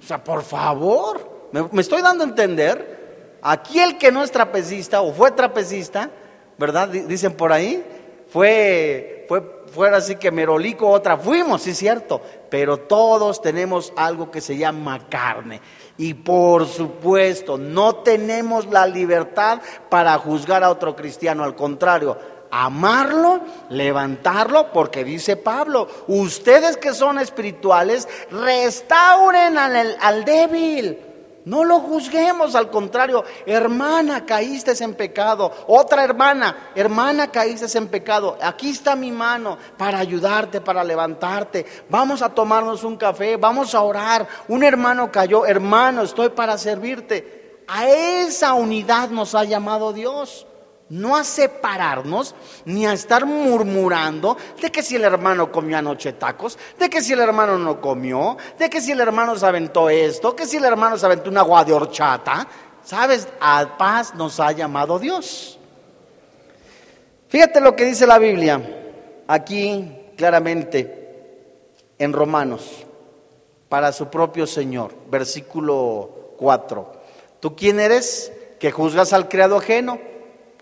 Speaker 1: O sea, por favor, me, me estoy dando a entender. Aquí el que no es trapecista o fue trapecista, ¿verdad? Dicen por ahí, fue, fue fuera así que merolico otra, fuimos, sí cierto, pero todos tenemos algo que se llama carne. Y por supuesto, no tenemos la libertad para juzgar a otro cristiano, al contrario, amarlo, levantarlo, porque dice Pablo, ustedes que son espirituales, restauren al, al débil. No lo juzguemos, al contrario, hermana, caíste en pecado. Otra hermana, hermana, caíste en pecado. Aquí está mi mano para ayudarte, para levantarte. Vamos a tomarnos un café, vamos a orar. Un hermano cayó, hermano, estoy para servirte. A esa unidad nos ha llamado Dios no a separarnos ni a estar murmurando de que si el hermano comió anoche tacos, de que si el hermano no comió, de que si el hermano se aventó esto, que si el hermano se aventó una agua de horchata. ¿Sabes? A paz nos ha llamado Dios. Fíjate lo que dice la Biblia aquí claramente en Romanos para su propio Señor, versículo 4. ¿Tú quién eres que juzgas al criado ajeno?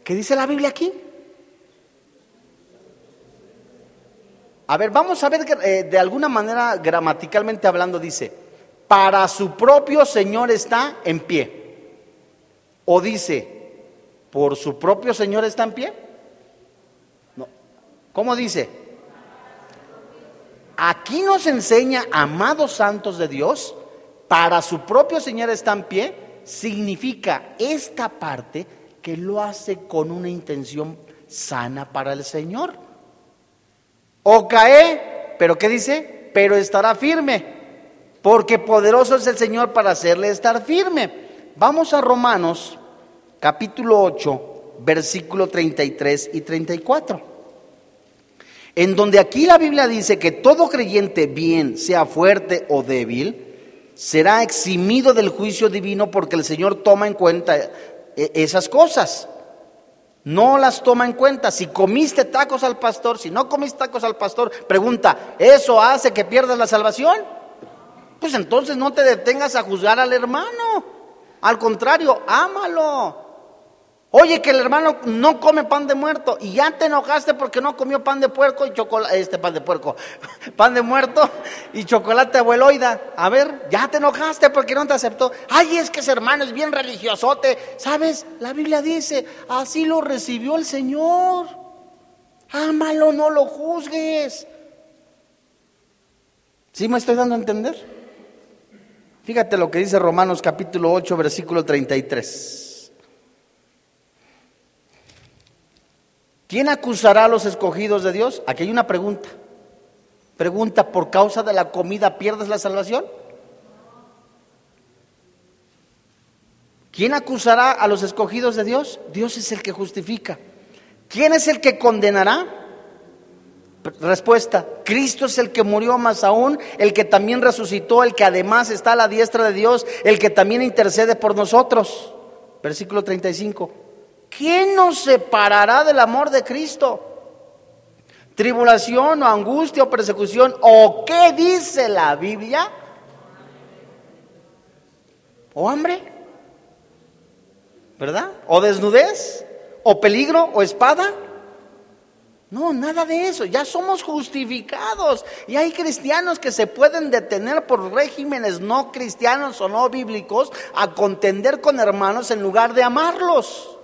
Speaker 1: ¿Qué dice la Biblia aquí? A ver, vamos a ver eh, de alguna manera gramaticalmente hablando dice, para su propio Señor está en pie. O dice, por su propio Señor está en pie. No. ¿Cómo dice? Aquí nos enseña, amados santos de Dios, para su propio Señor está en pie, significa esta parte que lo hace con una intención sana para el Señor. O cae, pero ¿qué dice? Pero estará firme, porque poderoso es el Señor para hacerle estar firme. Vamos a Romanos capítulo 8, versículo 33 y 34. En donde aquí la Biblia dice que todo creyente, bien sea fuerte o débil, será eximido del juicio divino porque el Señor toma en cuenta esas cosas. No las toma en cuenta. Si comiste tacos al pastor, si no comiste tacos al pastor, pregunta, ¿eso hace que pierdas la salvación? Pues entonces no te detengas a juzgar al hermano. Al contrario, ámalo. Oye, que el hermano no come pan de muerto y ya te enojaste porque no comió pan de puerco y chocolate, este pan de puerco, pan de muerto y chocolate abueloida. A ver, ya te enojaste porque no te aceptó. Ay, es que ese hermano es bien religiosote. ¿Sabes? La Biblia dice, así lo recibió el Señor. Ámalo, no lo juzgues. ¿Sí me estoy dando a entender? Fíjate lo que dice Romanos capítulo 8, versículo 33. ¿Quién acusará a los escogidos de Dios? Aquí hay una pregunta. Pregunta, ¿por causa de la comida pierdes la salvación? ¿Quién acusará a los escogidos de Dios? Dios es el que justifica. ¿Quién es el que condenará? Respuesta, Cristo es el que murió más aún, el que también resucitó, el que además está a la diestra de Dios, el que también intercede por nosotros. Versículo 35. ¿Quién nos separará del amor de Cristo? ¿Tribulación o angustia o persecución? ¿O qué dice la Biblia? ¿O hambre? ¿Verdad? ¿O desnudez? ¿O peligro? ¿O espada? No, nada de eso. Ya somos justificados. Y hay cristianos que se pueden detener por regímenes no cristianos o no bíblicos a contender con hermanos en lugar de amarlos.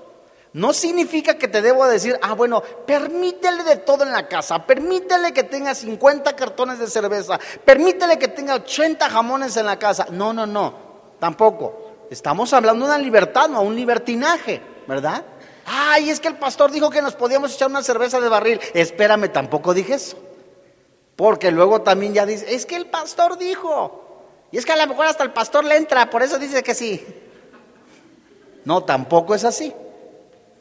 Speaker 1: No significa que te debo decir, ah, bueno, permítele de todo en la casa, permítele que tenga 50 cartones de cerveza, permítele que tenga 80 jamones en la casa. No, no, no, tampoco. Estamos hablando de una libertad, no un libertinaje, ¿verdad? Ay, es que el pastor dijo que nos podíamos echar una cerveza de barril. Espérame, tampoco dije eso. Porque luego también ya dice, es que el pastor dijo. Y es que a lo mejor hasta el pastor le entra, por eso dice que sí. No, tampoco es así.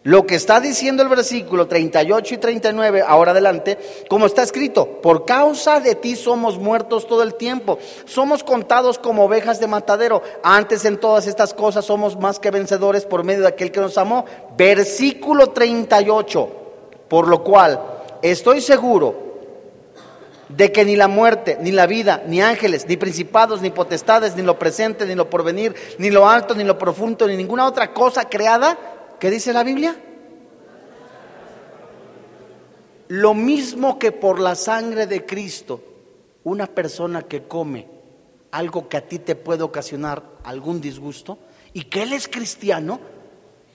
Speaker 1: Lo que está diciendo el versículo 38 y 39, ahora adelante, como está escrito, por causa de ti somos muertos todo el tiempo, somos contados como ovejas de matadero, antes en todas estas cosas somos más que vencedores por medio de aquel que nos amó. Versículo 38, por lo cual estoy seguro de que ni la muerte, ni la vida, ni ángeles, ni principados, ni potestades, ni lo presente, ni lo porvenir, ni lo alto, ni lo profundo, ni ninguna otra cosa creada, ¿Qué dice la Biblia? Lo mismo que por la sangre de Cristo, una persona que come algo que a ti te puede ocasionar algún disgusto y que Él es cristiano,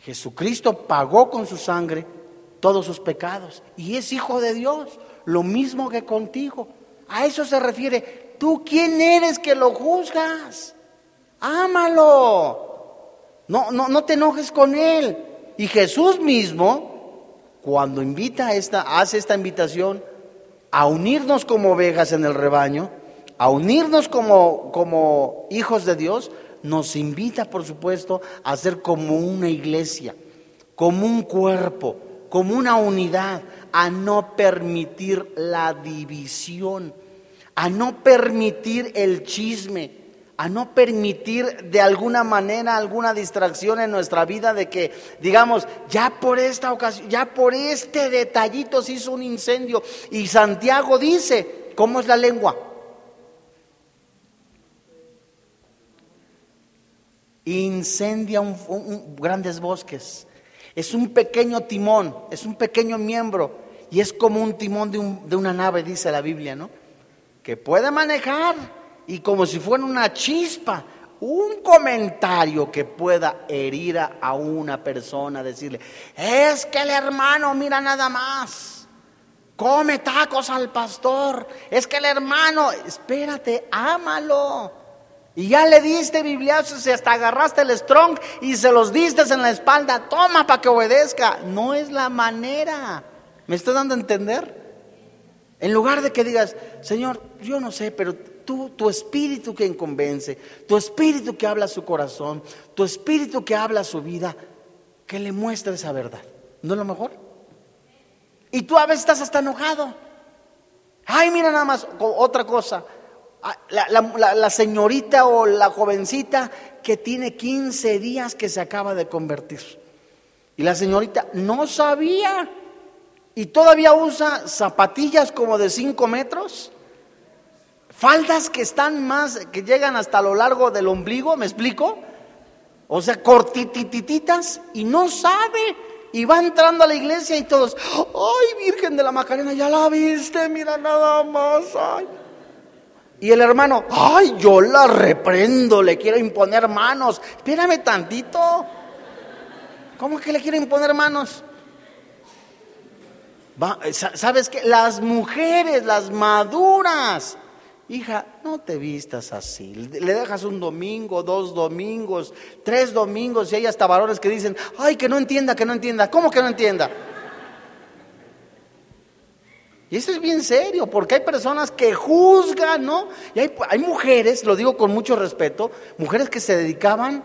Speaker 1: Jesucristo pagó con su sangre todos sus pecados y es hijo de Dios, lo mismo que contigo. A eso se refiere. ¿Tú quién eres que lo juzgas? Ámalo. No, no, no te enojes con Él. Y Jesús mismo, cuando invita esta, hace esta invitación a unirnos como ovejas en el rebaño, a unirnos como, como hijos de Dios, nos invita, por supuesto, a ser como una iglesia, como un cuerpo, como una unidad, a no permitir la división, a no permitir el chisme, a no permitir de alguna manera alguna distracción en nuestra vida de que digamos, ya por esta ocasión, ya por este detallito se hizo un incendio. Y Santiago dice, ¿cómo es la lengua? Incendia un, grandes bosques. Es un pequeño timón, es un pequeño miembro y es como un timón de, de una nave, dice la Biblia, ¿no? Que puede manejar y como si fuera una chispa, un comentario que pueda herir a una persona, decirle, es que el hermano mira nada más, come tacos al pastor, es que el hermano, espérate, ámalo. Y ya le diste bibliazos y hasta agarraste el strong y se los diste en la espalda, toma para que obedezca. No es la manera. ¿Me estoy dando a entender? En lugar de que digas, Señor, yo no sé, pero tú, tu espíritu que convence, tu espíritu que habla su corazón, tu espíritu que habla su vida, que le muestre esa verdad. ¿No es lo mejor? Y tú a veces estás hasta enojado. Ay, mira nada más, otra cosa. Ah, la, la, señorita o la jovencita que tiene 15 días que se acaba de convertir. Y la señorita no sabía. Y todavía usa zapatillas como de 5 metros Faldas que están más, que llegan hasta lo largo del ombligo, ¿me explico? O sea, cortitititas y no sabe. Y va entrando a la iglesia y todos, ay, Virgen de la Macarena, ya la viste, mira nada más. Ay. Y el hermano, ay, yo la reprendo, le quiero imponer manos. Espérame tantito. ¿Cómo que le quiero imponer manos? ¿Sabes qué? Las mujeres, las maduras, hija, no te vistas así. Le dejas un domingo, dos domingos, tres domingos y hay hasta varones que dicen, ay, que no entienda, que no entienda. ¿Cómo que no entienda? Y eso es bien serio, porque hay personas que juzgan, ¿no? Y hay, hay mujeres, lo digo con mucho respeto, mujeres que se dedicaban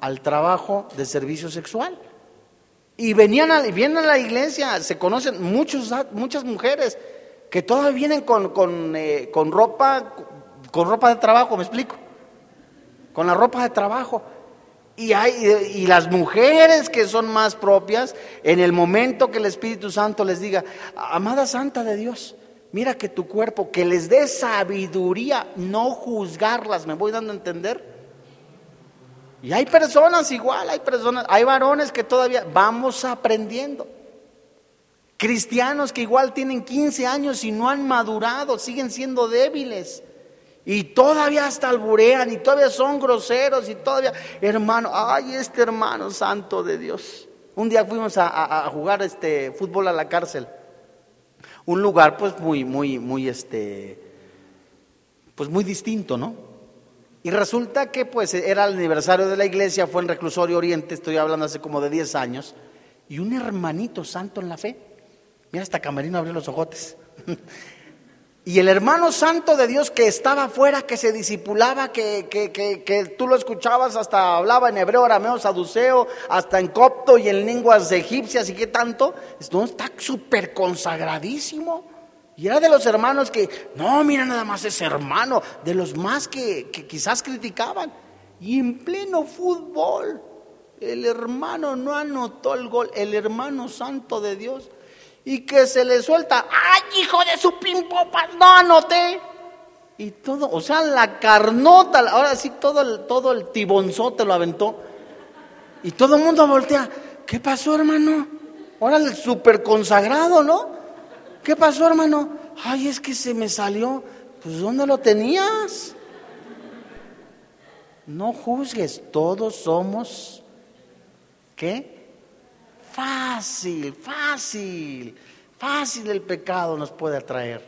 Speaker 1: al trabajo de servicio sexual. Y venían a, vienen a la iglesia, se conocen muchos, muchas mujeres que todavía vienen con, con, eh, con, ropa, con ropa de trabajo, ¿me explico? Con la ropa de trabajo. Y, hay, y las mujeres que son más propias, en el momento que el Espíritu Santo les diga, amada Santa de Dios, mira que tu cuerpo, que les dé sabiduría, no juzgarlas, ¿me voy dando a entender? Y hay personas igual, hay personas, hay varones que todavía vamos aprendiendo. Cristianos que igual tienen 15 años y no han madurado, siguen siendo débiles. Y todavía hasta alburean y todavía son groseros y todavía, hermano, ay, este hermano santo de Dios. Un día fuimos a, jugar este fútbol a la cárcel. Un lugar pues muy, muy, muy, este, pues muy distinto, ¿no? Y resulta que pues era el aniversario de la iglesia, fue en Reclusorio Oriente, estoy hablando hace como de 10 años, y un hermanito santo en la fe, mira, hasta Camerino abrió los ojotes. y el hermano santo de Dios que estaba afuera, que se disipulaba, que, que, que, que, tú lo escuchabas, hasta hablaba en hebreo, arameo, saduceo, hasta en copto y en lenguas egipcias y qué tanto, está súper consagradísimo. Y era de los hermanos que, no, mira nada más ese hermano, de los más que, quizás criticaban. Y en pleno fútbol, el hermano no anotó el gol, el hermano santo de Dios, y que se le suelta, ¡ay, hijo de su pimpopas! No anoté. Y todo, o sea, la carnota, ahora sí, todo el, todo el tibonzote lo aventó. Y todo el mundo voltea, ¿qué pasó, hermano? Ahora el super consagrado, ¿no? ¿Qué pasó, hermano? Ay, es que se me salió. Pues ¿dónde lo tenías? No juzgues, todos somos ¿qué? Fácil, fácil, fácil el pecado nos puede atraer.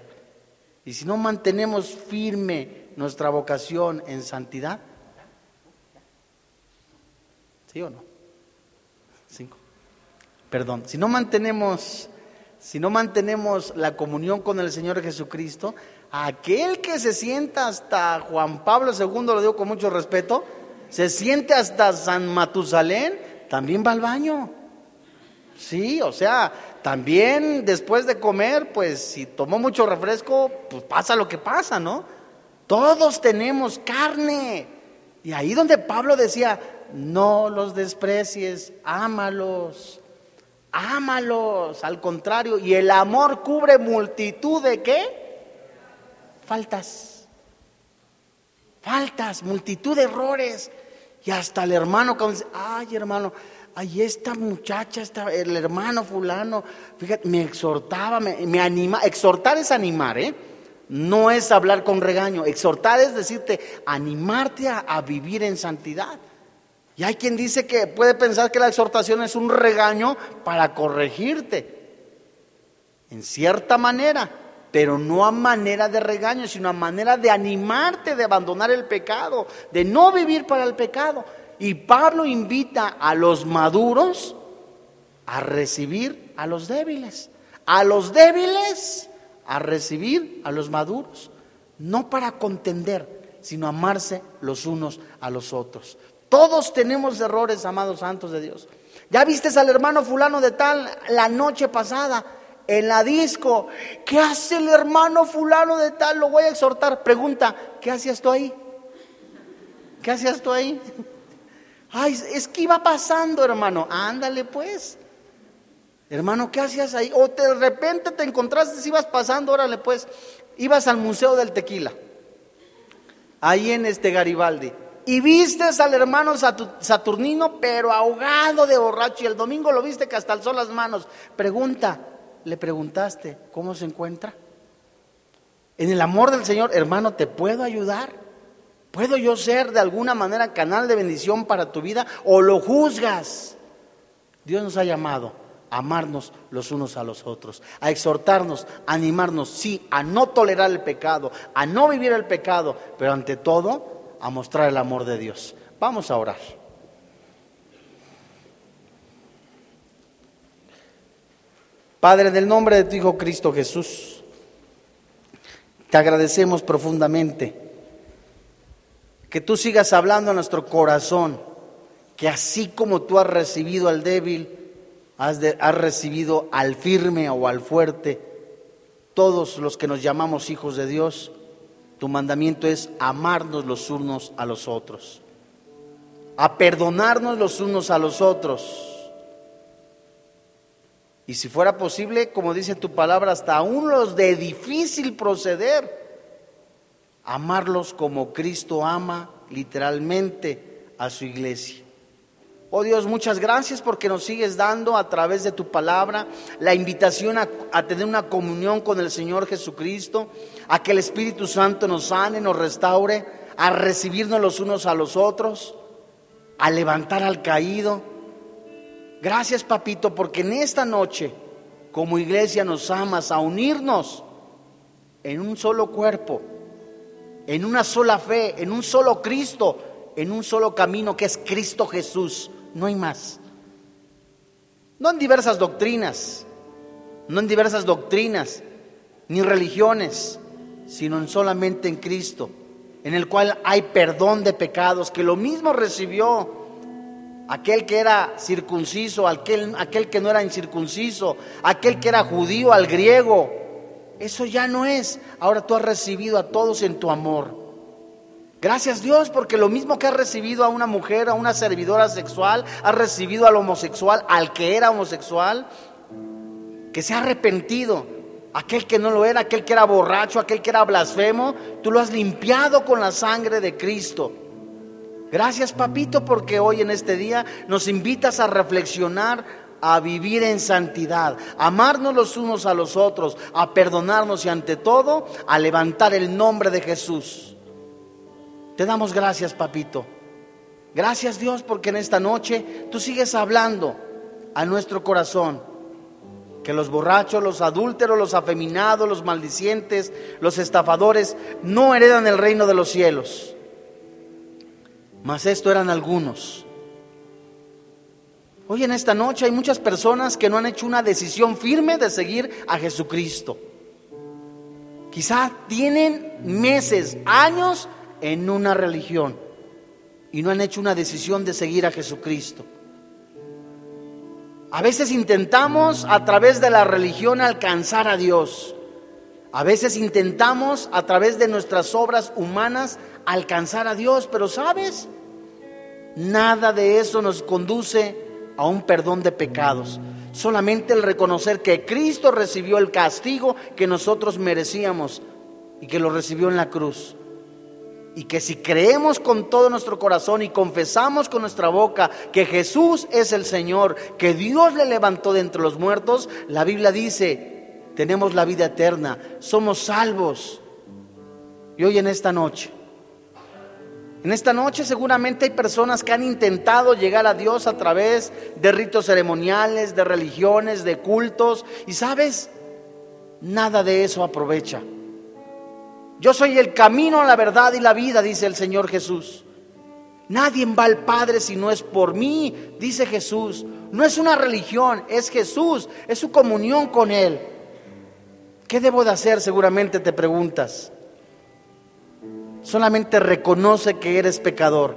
Speaker 1: Y si no mantenemos firme nuestra vocación en santidad, ¿sí o no? Cinco. Perdón, si no mantenemos si no mantenemos la comunión con el Señor Jesucristo, aquel que se sienta hasta Juan Pablo II, lo digo con mucho respeto, se siente hasta San Matusalén, también va al baño. Sí, o sea, también después de comer, pues si tomó mucho refresco, pues pasa lo que pasa, ¿no? Todos tenemos carne. Y ahí donde Pablo decía, no los desprecies, ámalos. Ámalos, al contrario. Y el amor cubre multitud de qué? Faltas. Faltas, multitud de errores. Y hasta el hermano ay hermano, ay esta muchacha, esta, el hermano fulano, fíjate, me exhortaba, me, anima. Exhortar es animar, ¿eh? No es hablar con regaño. Exhortar es decirte, animarte a vivir en santidad. Y hay quien dice que puede pensar que la exhortación es un regaño para corregirte, en cierta manera, pero no a manera de regaño, sino a manera de animarte, de abandonar el pecado, de no vivir para el pecado. Y Pablo invita a los maduros a recibir a los débiles, a los débiles a recibir a los maduros, no para contender, sino amarse los unos a los otros. Todos tenemos errores, amados santos de Dios. Ya viste al hermano fulano de tal la noche pasada en la disco. ¿Qué hace el hermano fulano de tal? Lo voy a exhortar. Pregunta, ¿qué hacías tú ahí? ¿Qué hacías tú ahí? Ay, es que iba pasando, hermano. Ándale pues. Hermano, ¿qué hacías ahí? O de repente te encontraste, si ibas pasando, órale pues. Ibas al Museo del Tequila. Ahí en este Garibaldi. Y vistes al hermano Saturnino, pero ahogado de borracho. Y el domingo lo viste que hasta alzó las manos. Pregunta, ¿le preguntaste cómo se encuentra? En el amor del Señor, hermano, ¿te puedo ayudar? ¿Puedo yo ser de alguna manera canal de bendición para tu vida o lo juzgas? Dios nos ha llamado a amarnos los unos a los otros, a exhortarnos, a animarnos, sí, a no tolerar el pecado, a no vivir el pecado, pero ante todo a mostrar el amor de Dios. Vamos a orar. Padre, en el nombre de tu Hijo Cristo Jesús, te agradecemos profundamente que tú sigas hablando a nuestro corazón, que así como tú has recibido al débil, has, recibido al firme o al fuerte, todos los que nos llamamos hijos de Dios, tu mandamiento es amarnos los unos a los otros, a perdonarnos los unos a los otros. Y si fuera posible, como dice tu palabra, hasta aún los de difícil proceder, amarlos como Cristo ama literalmente a su iglesia. Oh Dios, muchas gracias porque nos sigues dando a través de tu palabra la invitación a, tener una comunión con el Señor Jesucristo, a que el Espíritu Santo nos sane, nos restaure, a recibirnos los unos a los otros, a levantar al caído. Gracias, papito, porque en esta noche, como iglesia, nos amas a unirnos en un solo cuerpo, en una sola fe, en un solo Cristo, en un solo camino que es Cristo Jesús no hay más. No en diversas doctrinas, no en diversas doctrinas, ni religiones, sino en solamente en Cristo, en el cual hay perdón de pecados, que lo mismo recibió aquel que era circunciso, aquel, aquel que no era incircunciso, aquel que era judío, al griego. Eso ya no es. Ahora tú has recibido a todos en tu amor. Gracias Dios porque lo mismo que ha recibido a una mujer, a una servidora sexual, ha recibido al homosexual, al que era homosexual, que se ha arrepentido. Aquel que no lo era, aquel que era borracho, aquel que era blasfemo, tú lo has limpiado con la sangre de Cristo. Gracias papito porque hoy en este día nos invitas a reflexionar, a vivir en santidad, a amarnos los unos a los otros, a perdonarnos y ante todo a levantar el nombre de Jesús. Te damos gracias, papito. Gracias Dios porque en esta noche tú sigues hablando a nuestro corazón. Que los borrachos, los adúlteros, los afeminados, los maldicientes, los estafadores no heredan el reino de los cielos. Mas esto eran algunos. Hoy en esta noche hay muchas personas que no han hecho una decisión firme de seguir a Jesucristo. Quizás tienen meses, años en una religión y no han hecho una decisión de seguir a Jesucristo. A veces intentamos a través de la religión alcanzar a Dios. A veces intentamos a través de nuestras obras humanas alcanzar a Dios, pero ¿sabes? Nada de eso nos conduce a un perdón de pecados. Solamente el reconocer que Cristo recibió el castigo que nosotros merecíamos y que lo recibió en la cruz. Y que si creemos con todo nuestro corazón y confesamos con nuestra boca que Jesús es el Señor, que Dios le levantó de entre los muertos, la Biblia dice, tenemos la vida eterna, somos salvos. Y hoy en esta noche, en esta noche seguramente hay personas que han intentado llegar a Dios a través de ritos ceremoniales, de religiones, de cultos, y sabes, nada de eso aprovecha. Yo soy el camino, la verdad y la vida, dice el Señor Jesús. Nadie va al Padre si no es por mí, dice Jesús. No es una religión, es Jesús, es su comunión con Él. ¿Qué debo de hacer? Seguramente te preguntas. Solamente reconoce que eres pecador,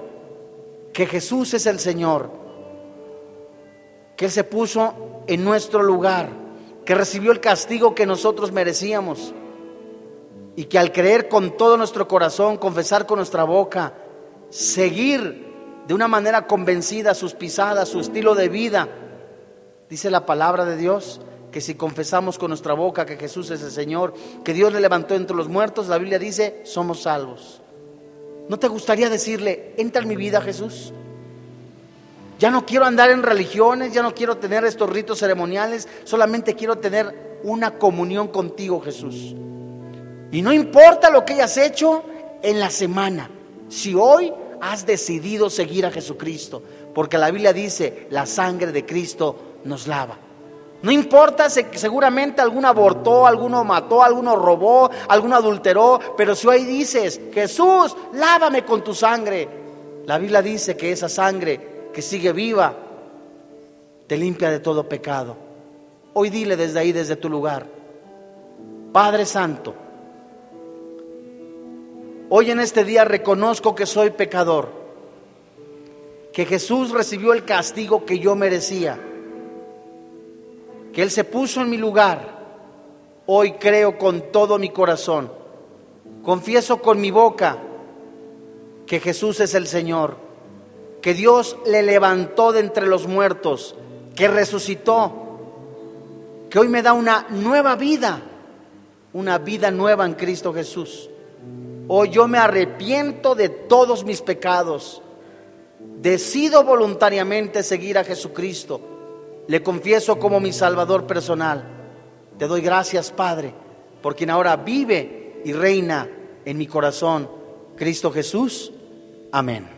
Speaker 1: que Jesús es el Señor, que Él se puso en nuestro lugar, que recibió el castigo que nosotros merecíamos y que al creer con todo nuestro corazón, confesar con nuestra boca, seguir de una manera convencida sus pisadas, su estilo de vida, dice la palabra de Dios, que si confesamos con nuestra boca que Jesús es el Señor, que Dios le levantó entre los muertos, la Biblia dice, somos salvos. ¿No te gustaría decirle, entra en mi vida Jesús? Ya no quiero andar en religiones, ya no quiero tener estos ritos ceremoniales, solamente quiero tener una comunión contigo Jesús. Y no importa lo que hayas hecho en la semana, si hoy has decidido seguir a Jesucristo, porque la Biblia dice, la sangre de Cristo nos lava. No importa seguramente alguno abortó, alguno mató, alguno robó, alguno adulteró, pero si hoy dices, Jesús, lávame con tu sangre, la Biblia dice que esa sangre que sigue viva te limpia de todo pecado. Hoy dile desde ahí, desde tu lugar, Padre Santo, hoy en este día reconozco que soy pecador, que Jesús recibió el castigo que yo merecía que Él se puso en mi lugar, hoy creo con todo mi corazón. Confieso con mi boca que Jesús es el Señor, que Dios le levantó de entre los muertos, que resucitó, que hoy me da una nueva vida, una vida nueva en Cristo Jesús. Hoy yo me arrepiento de todos mis pecados. Decido voluntariamente seguir a Jesucristo le confieso como mi Salvador personal. Te doy gracias, Padre, por quien ahora vive y reina en mi corazón, Cristo Jesús. Amén.